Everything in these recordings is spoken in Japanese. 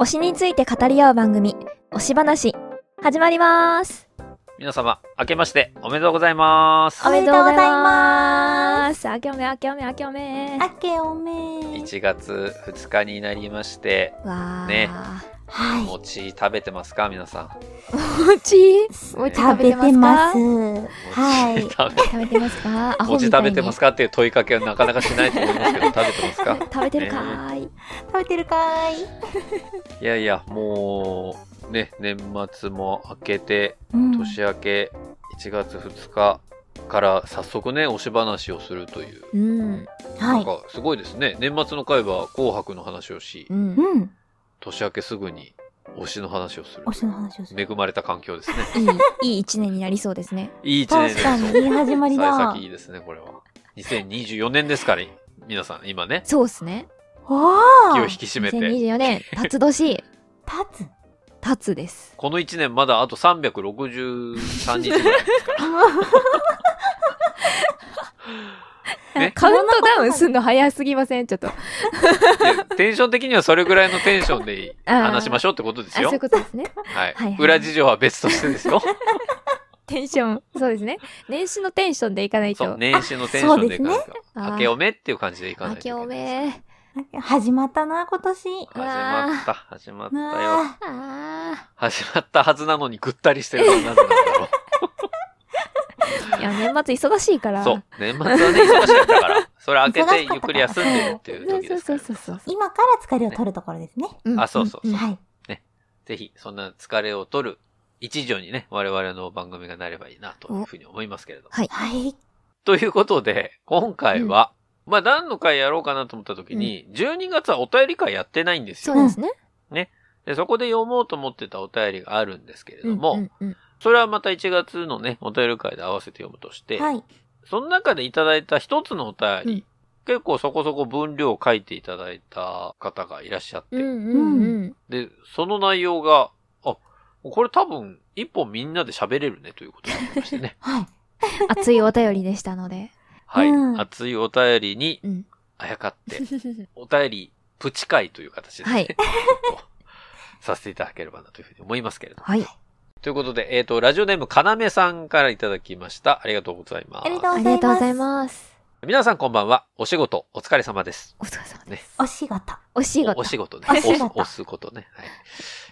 推しについて語り合う番組、推し話、始まります。皆様、明けましておめでとうございます。おめでとうございます。あけおめ、あけおめ、あけおめ。あけおめ。1月2日になりまして、わー。ねはい。餅食べてますか？皆さん。餅？餅食べてます。餅はい。食べ食べてますか？餅食べてますか？っていう問いかけはなかなかしないと思いますけど、食べてますか？食べてるかーい。食べてるかーい？いやいや、もう、ね、年末も明けて、うん年明け1月2日から早速ね、推し話をするという。うん。はい。なんかすごいですね。年末の回は紅白の話をしう、ん。うん。年明けすぐに推しの話をする推。しの話をする。恵まれた環境ですね。いい、いい一年になりそうですね。いい一年です確かに、いい始まり幸だ。先いいですね、これは。2024年ですから、皆さん、今ね、そうっすね。わ気をあ引き締めて。2024年、辰年、立つ。辰です。この1年まだあと363日ぐらいですから。ね カウントダウンすんの早すぎません？ちょっと。テンション的にはそれぐらいのテンションで 話しましょうってことですよそういう。ことですね。はいはいはい裏事情は別としてですよ。テンション、そうですね。年始のテンションでいかないと。そう、年始のテンションでいかないと。あー明けおめっていう感じでいかないといけない。明けおめ。始まったな、今年。始まった、始まったよ。始まったはずなのにぐったりしてるのはなぜなんだろう。あ。いや、年末忙しいから。そう。年末はね、忙しかったから。それ開けてゆっくり休んでるっていう時ですから。そうそうそうそう。今から疲れを取るところですね。うんあそうそうそうんはい。ぜひ、そんな疲れを取る一助にね、我々の番組がなればいいなというふうに思いますけれども。はい。はい。ということで、今回は、まあ何の回やろうかなと思った時に、12月はお便り会やってないんですよ。そうですね。でそこで読もうと思ってたお便りがあるんですけれども、うんうんそれはまた1月のね、お便り会で合わせて読むとして、はい。その中でいただいた一つのお便り、うん結構そこそこ分量を書いていただいた方がいらっしゃって、うんうんうん。で、その内容が、あ、これ多分一本みんなで喋れるねということになりましてね。はい。熱いお便りでしたので。はい。うん熱いお便りにうん。あやかって、お便りプチ会という形で、ねはいさせていただければなというふうに思いますけれども。はい。ということで、えっ、と、ラジオネームかなめさんからいただきました。ありがとうございます。ありがとうございます。皆さんこんばんは。お仕事お疲れ様です。お疲れ様です。お仕事。お仕事。お仕事ね。お仕事押すことね。はい。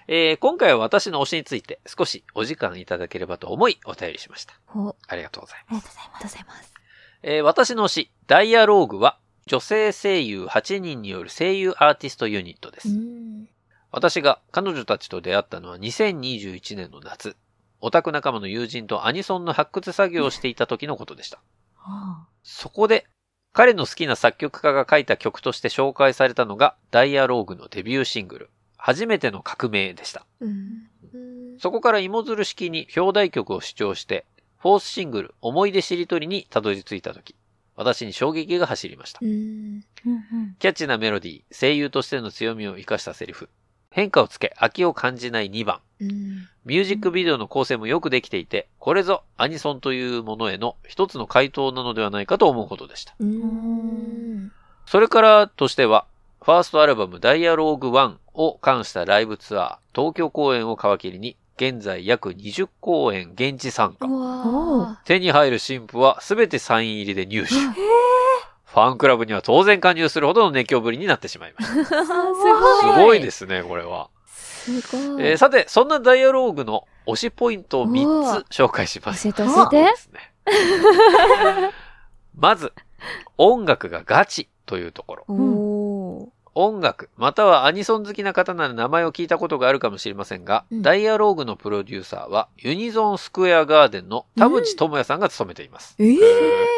えー今回は私の推しについて少しお時間いただければと思いお便りしました。おありありがとうございます。ありがとうございます。えー私の推し、ダイアローグは女性声優8人による声優アーティストユニットでうす。ん。私が彼女たちと出会ったのは2021年の夏。オタク仲間の友人とアニソンの発掘作業をしていた時のことでした。まそこで、彼の好きな作曲家が書いた曲として紹介されたのが、ダイアローグのデビューシングル、初めての革命でした。そこから芋づる式に表題曲を主張して、フォースシングル、思い出しりとりにたどり着いた時、私に衝撃が走りました。キャッチなメロディー、声優としての強みを活かしたセリフ、変化をつけ飽きを感じない2番、うん。ミュージックビデオの構成もよくできていて、これぞアニソンというものへの一つの回答なのではないかと思うほどでした。うん。それからとしては、ファーストアルバムダイアローグ1を冠したライブツアー、東京公演を皮切りに、現在約20公演現地参加手に入る新婦はすべてサイン入りで入手。ファンクラブには当然加入するほどの熱狂ぶりになってしまいました。ー。すすごい。ごいですね、これは。すごい。えーさて、そんなダイアローグの推しポイントを3つ紹介します。教えて教えてで。すね。まず、音楽がガチというところ。音楽、またはアニソン好きな方なら名前を聞いたことがあるかもしれませんが、うんダイアローグのプロデューサーはユニゾンスクエアガーデンの田淵智也さんが務めています。ええ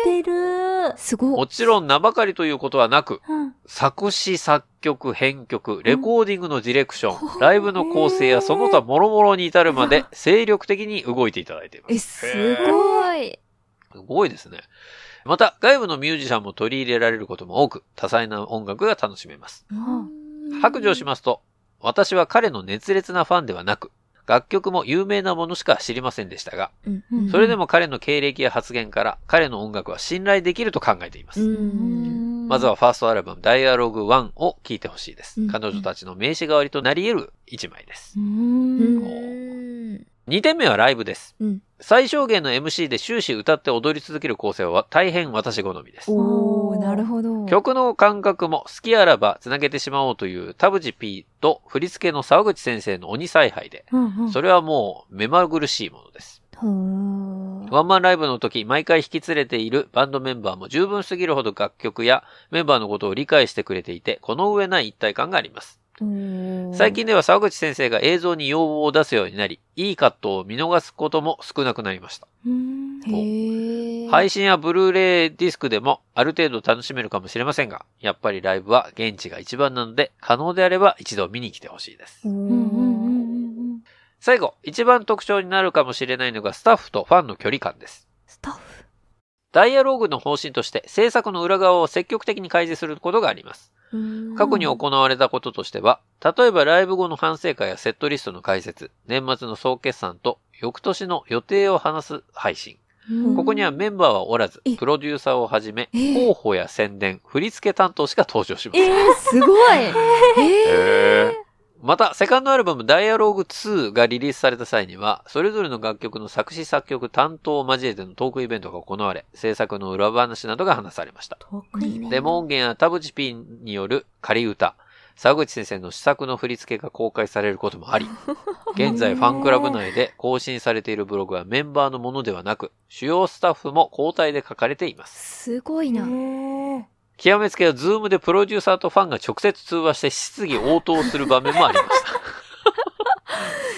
出るすごい。もちろん名ばかりということはなく、うん。作詞作曲、編曲、レコーディングのディレクション、ライブの構成やその他諸々に至るまで精力的に動いていただいています。え、すごい。すごいですね。また、外部のミュージシャンも取り入れられることも多く、多彩な音楽が楽しめます。白状しますと、私は彼の熱烈なファンではなく、楽曲も有名なものしか知りませんでしたが、うんそれでも彼の経歴や発言から彼の音楽は信頼できると考えています。まずはファーストアルバム、ダイアログ1を聴いてほしいです。うん彼女たちの名刺代わりとなり得る一枚です。う。うんん。2点目はライブです。うん最小限の MC で終始歌って踊り続ける構成は大変私好みです。おー、なるほど。曲の感覚も好きあらばつなげてしまおうという田淵 P と振り付けの沢口先生の鬼采配で、うんうん。それはもう目まぐるしいものです。ワンマンライブの時、毎回引き連れているバンドメンバーも十分すぎるほど楽曲やメンバーのことを理解してくれていて、この上ない一体感があります。最近では沢口先生が映像に要望を出すようになり、いいカットを見逃すことも少なくなりました。配信やブルーレイディスクでもある程度楽しめるかもしれませんが、やっぱりライブは現地が一番なので、可能であれば一度見に来てほしいです。最後、一番特徴になるかもしれないのがスタッフとファンの距離感です。スタッフ？ダイアローグの方針として制作の裏側を積極的に開示することがあります。過去に行われたこととしては、例えばライブ後の反省会やセットリストの解説、年末の総決算と翌年の予定を話す配信。うんここにはメンバーはおらずえ、プロデューサーをはじめ、え候補や宣伝、振り付け担当しか登場しません。えー、すごい。えー。また、セカンドアルバムダイアローグ2がリリースされた際には、それぞれの楽曲の作詞作曲担当を交えてのトークイベントが行われ、制作の裏話などが話されました。デモ音源や田淵 P による仮歌、沢口先生の試作の振り付けが公開されることもあり、現在ファンクラブ内で更新されているブログはメンバーのものではなく、主要スタッフも交代で書かれています。すごいな。極めつけはズームでプロデューサーとファンが直接通話して質疑応答する場面もありました。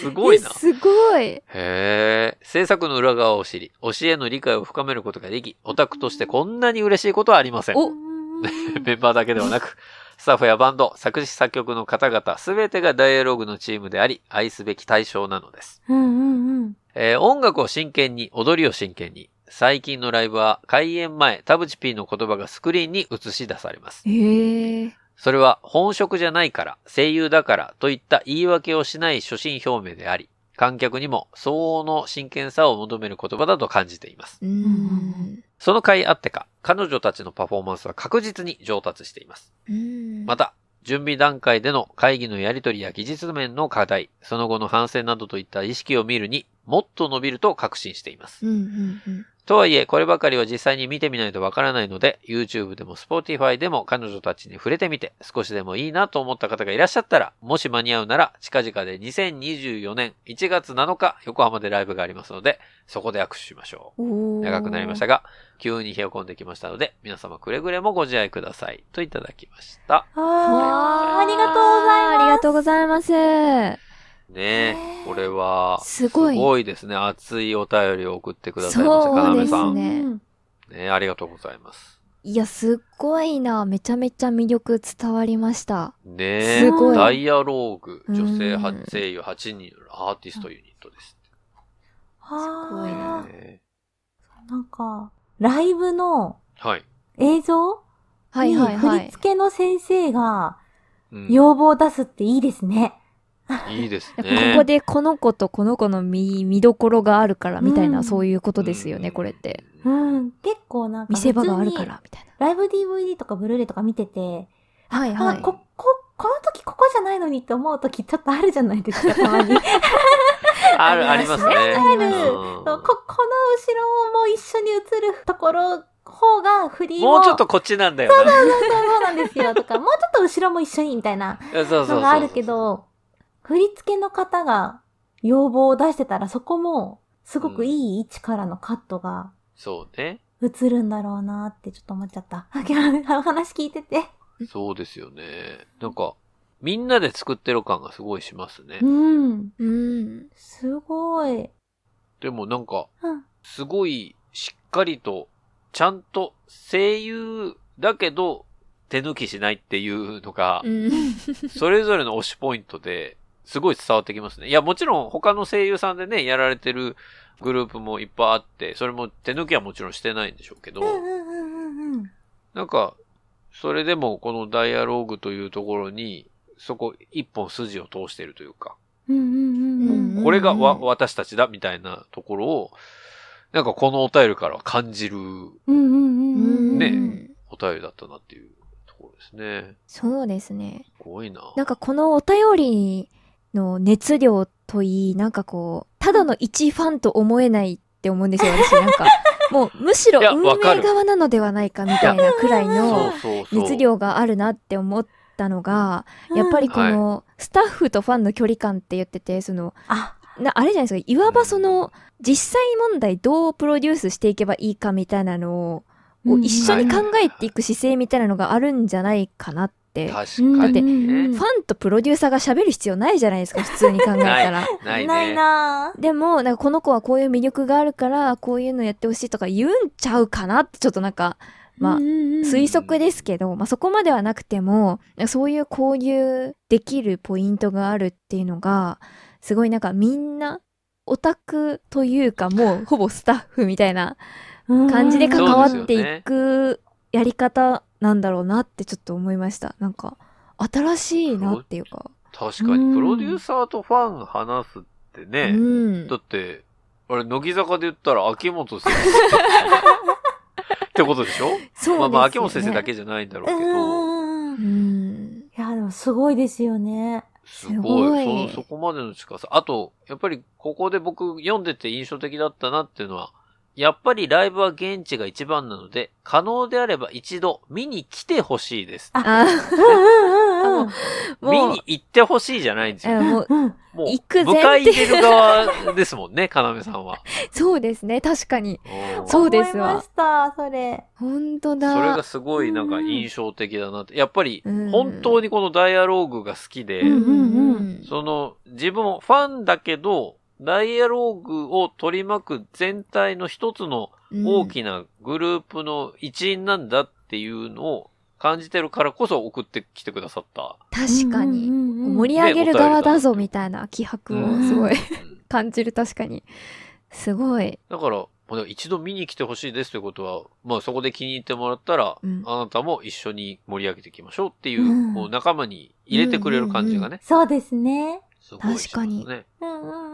すごいなえ。すごい。へえ。制作の裏側を知り、推しへの理解を深めることができ、オタクとしてこんなに嬉しいことはありません。お メンバーだけではなく、スタッフやバンド、作詞作曲の方々、すべてがダイアログのチームであり、愛すべき対象なのです。うんうんうん。えー音楽を真剣に、踊りを真剣に。最近のライブは、開演前、田淵 P の言葉がスクリーンに映し出されます。えー。それは本職じゃないから、声優だからといった言い訳をしない初心表明であり、観客にも相応の真剣さを求める言葉だと感じています。その回あってか、彼女たちのパフォーマンスは確実に上達しています。また、準備段階での会議のやり取りや技術面の課題、その後の反省などといった意識を見るにもっと伸びると確信しています。うんうんうん。とはいえ、こればかりは実際に見てみないとわからないので、YouTube でも Spotify でも彼女たちに触れてみて、少しでもいいなと思った方がいらっしゃったら、もし間に合うなら、近々で2024年1月7日、横浜でライブがありますので、そこで握手しましょう。長くなりましたが、急に冷え込んできましたので、皆様くれぐれもご自愛ください。といただきました。あーありがとうございます。ありがとうございます。ねえ、これは、すごいすごいですね。熱いお便りを送ってくださいました、そうかなめですさん。ねうんねえありがとうございます。いや、すっごいな。めちゃめちゃ魅力伝わりました。ねえすごいダイアローグ、うん女性は声優8人によるアーティストユニットです。はあ。ねなんか、ライブのえはい。映像？はいはいはいに振り。付けの先生がうん要望を出すっていいですね。いいですこね。こでこの子とこの子の見、見どころがあるからみたいな、うんそういうことですよね、これって。うん。結構なんか見せ場があるから、みたいライブ DVD とかブルーレイとか見てて、な。はいはい。あこ、こ、この時ここじゃないのにって思う時ちょっとあるじゃないですか、たまに。ある、ありますね。ある。うんこ、この後ろも一緒に映るところ、方が振りも。もうちょっとこっちなんだよな。そうそうなんですよ。とか、もうちょっと後ろも一緒にみたいな そうそうそう。のがあるけど、振り付けの方が要望を出してたらそこもすごくいい位置からのカットがそうね。映るんだろうなってちょっと思っちゃった。あ今日お話聞いてて。そうですよね。なんか、みんなで作ってる感がすごいしますねう。ん。うん。すごい。でもなんか、うん。すごいしっかりと、ちゃんと声優だけど手抜きしないっていうのがう、ん。それぞれの推しポイントで、すごい伝わってきますね。いや、もちろん他の声優さんでね、やられてるグループもいっぱいあって、それも手抜きはもちろんしてないんでしょうけど。なんか、それでもこのダイアローグというところに、そこ一本筋を通しているというか。これがわ、私たちだみたいなところを、なんかこのお便りからは感じる。ねうんお便りだったなっていうところですね。そうですね。すごいな。なんかこのお便りの熱量といい、なんかこう、ただの一ファンと思えないって思うんですよ、私。なんか、もうむしろ運営側なのではないかみたいなくらいその。熱量があるなって思ったのが、やっぱりこの、スタッフとファンの距離感って言ってて、その、あ、なあれじゃないですか、いわばその、実際問題どうプロデュースしていけばいいかみたいなのを、一緒に考えていく姿勢みたいなのがあるんじゃないかなって。確かにね。ファンとプロデューサーが喋る必要ないじゃないですか、普通に考えたら。ないないね。なでも、なんかこの子はこういう魅力があるから、こういうのやってほしいとか言うんちゃうかなってちょっとなんか、まあ、推測ですけど、まあそこまではなくても、そういう交流できるポイントがあるっていうのが、すごいなんかみんな、オタクというかもうほぼスタッフみたいな感じで関わっていくやり方なんだろうなってちょっと思いました。なんか、新しいなっていうか。確かに、プロデューサーとファン話すってね。うんだ。って、あれ、乃木坂で言ったら秋元先生ってことでしょ？そうですよね。まあまあ、秋元先生だけじゃないんだろうけど、うん。ういん。や、でもすごいですよね。すすご。いそ、そこまでの近さ。あと、やっぱりここで僕読んでて印象的だったなっていうのは、やっぱりライブは現地が一番なので、可能であれば一度見に来てほしいです。あ、見に、行ってほしいじゃないんですよ。えもう、うん。もう、行く迎前提え入れる側ですもんね、かなめさんは。そうですね、確かに。うんそうですわ思いました、それ。ほんとだ。それがすごいなんか印象的だなって。やっぱりうん本当にこのダイアローグが好きで、その自分もファンだけど、ダイアローグを取り巻く全体の一つの大きなグループの一員なんだっていうのを感じてるからこそ送ってきてくださった。確かに。うんうんうん盛り上げる側だぞみたいな気迫をすごいうん感じる、確かに。すごい。だから、もう一度見に来てほしいですということは、まあそこで気に入ってもらったら、うんあなたも一緒に盛り上げていきましょうっていう、うんこう仲間に入れてくれる感じがね、そうですね。すごいね。うんうんうん。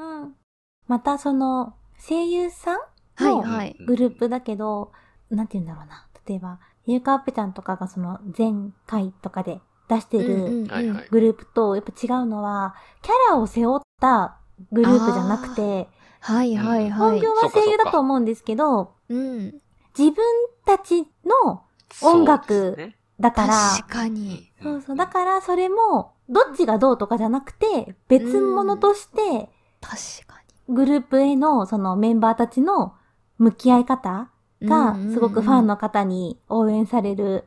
またその、声優さんはいのはい。グループだけど、なんて言うんだろうな。例えば、ゆうかあっぺちゃんとかがその前回とかで出してる。グループとやっぱ違うのは、キャラを背負ったグループじゃなくて、はいはいはい。本業は声優だと思うんですけど、うん。自分たちの音楽だから、確かに。そうそう。だからそれも、どっちがどうとかじゃなくて、別物として、確かグループへのそのメンバーたちの向き合い方に。がすごくファンの方に応援される、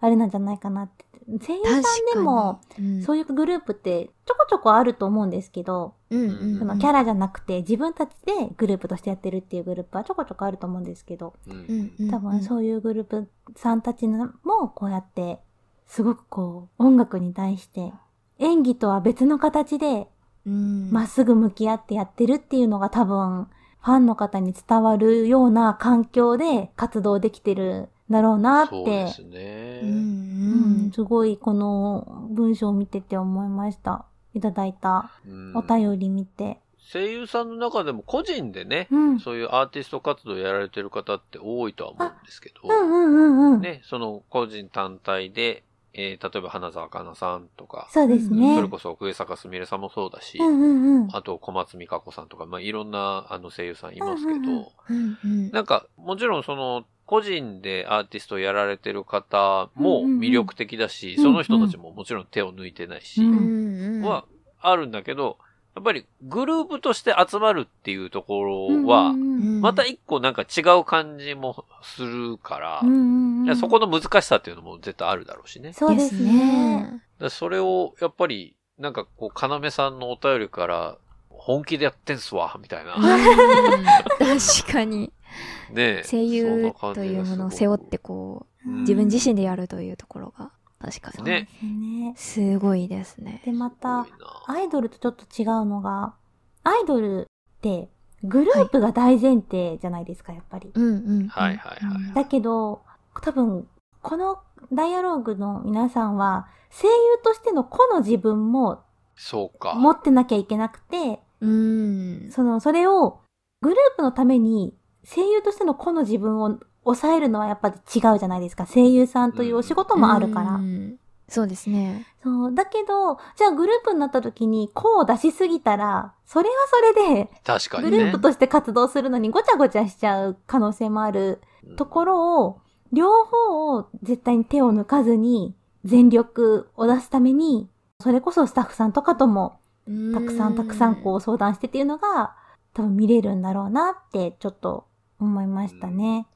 あれなんじゃないかなって。声優さんでも、、そういうグループってちょこちょこあると思うんですけど、うんうんうんそのキャラじゃなくて自分たちでグループとしてやってるっていうグループはちょこちょこあると思うんですけど、うんうんうん多分そういうグループさんたちのもこうやって、すごくこう、音楽に対して、演技とは別の形でうんまっすぐ向き合ってやってるっていうのが多分、ファンの方に伝わるような環境で活動できてるんだろうなってそうで、すね。うんすごいこの文章を見てて思いました。いただいたうんお便り見て。声優さんの中でも個人でね、うん。そういうアーティスト活動やられてる方って多いとは思うんですけど、うんうんうんうん。ね、その個人単体で、えー例えば花澤香菜さんとか、そうですね。それこそ上坂すみれさんもそうだし、うんうんうん。あと小松美香子さんとか、まあ、いろんなあの声優さんいますけど、うんうんうん。うんうん。なんか、もちろんその、個人でアーティストをやられてる方もうんうんうん。魅力的だし、うん。その人たちももちろん手を抜いてないし、うんうんうん。はあるんだけど、やっぱりグループとして集まるっていうところうんはう、んまた一個なんか違う感じもするから、そこの難しさっていうのも絶対あるだろうしね。そうですね。それを、やっぱり、なんかこう、かなめさんのお便りから、本気でやってんすわ、みたいな。うん確かに。ねえ声優というものを背負ってこう、うん自分自身でやるというところが、確かに。ねすね。すごいですね。で、またアイドルとちょっと違うのが、アイドルって、グループが大前提じゃないですか、やっぱり。うんうんうん。はいはいはい。だけど、多分、このダイアローグの皆さんは、声優としての個の自分もそうか。持ってなきゃいけなくて、うん。その、それを、グループのために、声優としての個の自分を抑えるのはやっぱり違うじゃないですか。声優さんというお仕事もあるから。うんそうですね。そう。だけど、じゃあグループになった時に、こうを出しすぎたら、それはそれで、確かにね。グループとして活動するのにごちゃごちゃしちゃう可能性もあるところを、両方を絶対に手を抜かずに、全力を出すために、それこそスタッフさんとかとも、たくさんたくさんこう相談してっていうのが、多分見れるんだろうなって、ちょっと思いましたね。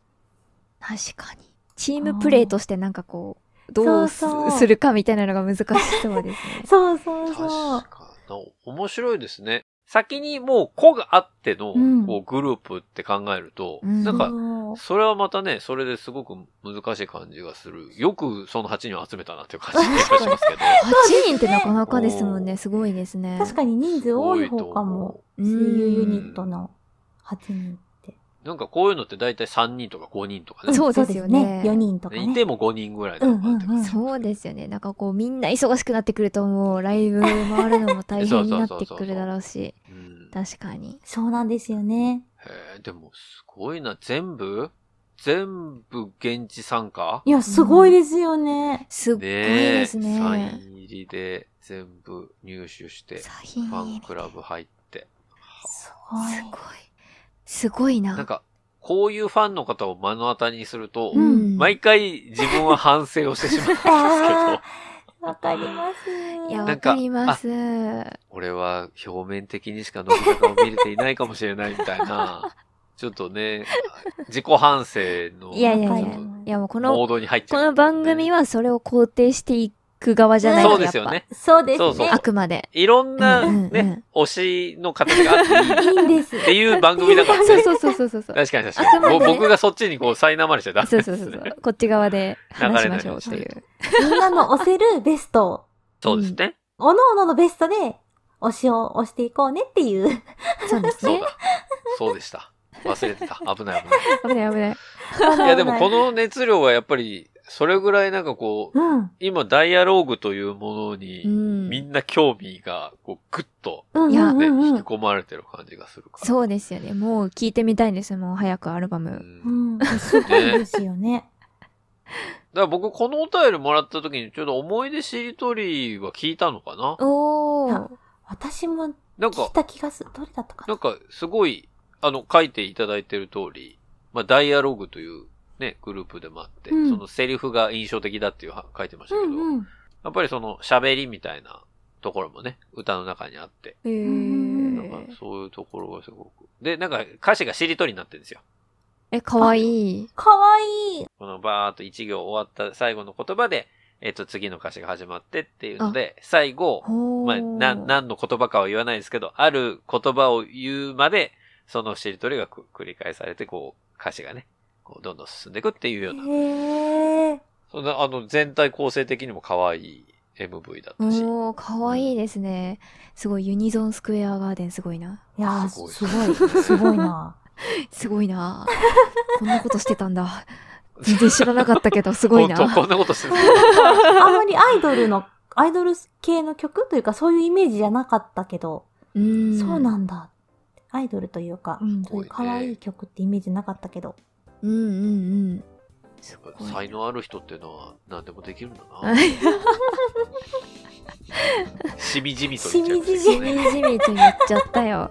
確かに。チームプレイとしてなんかこう、どうすそうそうするかみたいなのが難しそうですね。そうそうそう確。かに。面白いですね。先にもう子があっての、うんこうグループって考えると、うんなんか、それはまたね、それですごく難しい感じがする。よくその8人を集めたなっていう感じがしますけど。8人ってなかなかですもんね。すごいですね。確かに人数多い方かも。うん声優ユニットの8人って。なんかこういうのって大体3人とか5人とかね。そうですよね4人とかね。いても5人ぐらいだとかってうんうんうんそうですよね。なんかこうみんな忙しくなってくるともうライブ回るのも大変になってくるだろうし。うん確かに。そうなんですよね。へえ、でもすごいな。全部？全部現地参加？いや、すごいですよね。すっごい。ですサインね。入りで全部入手して、サインファンクラブ入って。すごい。すごい。すごいな。なんか、こういうファンの方を目の当たりにすると、うん毎回自分は反省をしてしまうんですけどあ、わかります。いや、なんかわかります。俺は表面的にしか乃木坂を見れていないかもしれないみたいな、ちょっとね、自己反省のいやいやいや。いやもうこの、ドに入っちゃう。この番組はそれを肯定していく側じゃないそうとやっぱ。ですよね。そうですね。そうそうあくまで。いろんなうんうんね、推しの形があっていいいいんです。っていう番組だからね。そうそうそうそうそうそう。確かに確かに。もう僕がそっちにこう、苛まれちゃダメそうですね。そうそうそう。こっち側で話しましょうと流れいう。みんなの押せるベストを、そうですね。おのおののベストで、推しを押していこうねっていう。そうですね。そうだ。そうでした。忘れてた。危ない危ない。危ない危ない。いやでもこの熱量はやっぱり、それぐらいなんかこう、うん。今ダイアローグというものうに、ん。みんな興味が、こう、ぐっと、ね、うんうん引き込まれてる感じがするから。そうですよね。もう聞いてみたいんですよ。もう早くアルバうム。ん。うだかん。すごいですよね。ら僕このお便りもらった時に、ちょっと思い出しりとりは聞いたのかな？おー。私もなんか聞い、た気がする。どれだったかな？んなか、すごい、あの、書いていただいてる通り、まあ、ダイアログというね、グループでもあって、うんそのセリフが印象的だっていうは書いてましたけど、うんうん。やっぱりその喋りみたいなところもね、歌の中にあって、へなんーかそういうところがすごく。で、なんか歌詞がしりとりになってるんですよ。え、かわいい。かわいい。このバーっと一行終わった最後の言葉で、えっ、と、次の歌詞が始まってっていうので、最後。まあ、な、何の言葉かは言わないですけど、ある言葉を言うまで、そのしりとりがく繰り返されて、こう、歌詞がね、こう、どんどん進んでいくっていうような、へえ。そんな、あの、全体構成的にも可愛い MV だったし、おー、かわいいですね。すごい、ユニゾンスクエアガーデンすごいな。いやー、すごいすごい、すごいな。すごいな。こんなことしてたんだ。全然知らなかったけど、すごいな。本当こんなことしてる。あんまりアイドルの、アイドル系の曲というかそういうイメージじゃなかったけど、うん。そうなんだ。アイドルというか、うんそういう可愛い曲ってイメージなかったけど。うんうんうん。すごい才能ある人っていうのは何でもできるんだはな。い しみじみと言っちゃいましし。みじみと言っちゃったよ。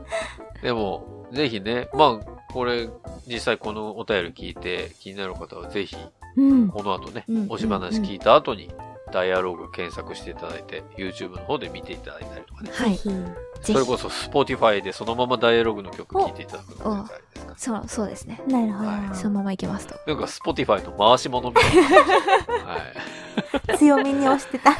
でも、ぜひね、まあ、これ、実際このお便り聞いて気になる方はぜひ、うん。この後ね、うん推し話聞いた後に、ダイアログ検索していただいて、YouTube の方で見ていただいたりとかね。はい。それこそ Spotify でそのままダイアログの曲聴いていただくのもですかそう、そうですね。なるほど。はいそのままいけますと。なんか Spotify の回し物みたいな。はい。強めに押してた。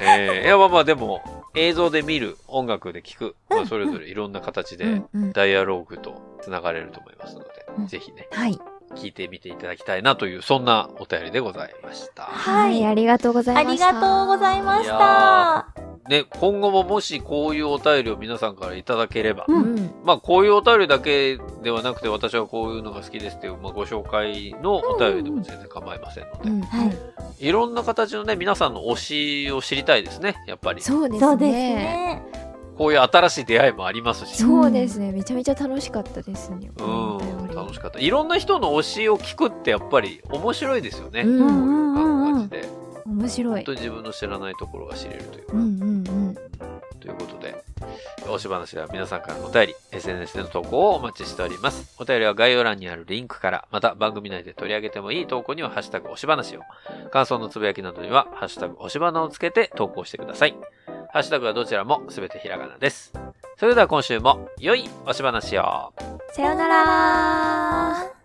えー、いや、まあまあでも、映像で見る、音楽で聴く、まあそれぞれいろんな形で、うんうん。ダイアログと繋がれると思いますので、うんぜひね、はい。聞いてみていただきたいなという、そんなお便りでございました。はいありがとうござあいました。りがとうございました。ね、今後ももしこういうお便りを皆さんからいただければ、ううんん。まあこういうお便りだけではなくて私はこういうのが好きですっていう、まあ、ご紹介のお便りでも全然構いませんので、うん。はい。いろんな形のね、皆さんの推しを知りたいですね、やっぱり。そうですね。ね。こういう新しい出会いもありますし。そうですね。めちゃめちゃ楽しかったですね。うん、楽しかった。いろんな人の推しを聞くってやっぱり面白いですよね。うんこういう感じで。面白い。本当に自分の知らないところが知れるというか。うんうんということで、推し話では皆さんからのお便り、SNS での投稿をお待ちしております。お便りは概要欄にあるリンクから、また番組内で取り上げてもいい投稿には、ハッシュタグ推し話を、感想のつぶやきなどには、ハッシュタグ推し花をつけて投稿してください。ハッシュタグはどちらもすべてひらがなです。それでは今週も、良い推し話を。さよなら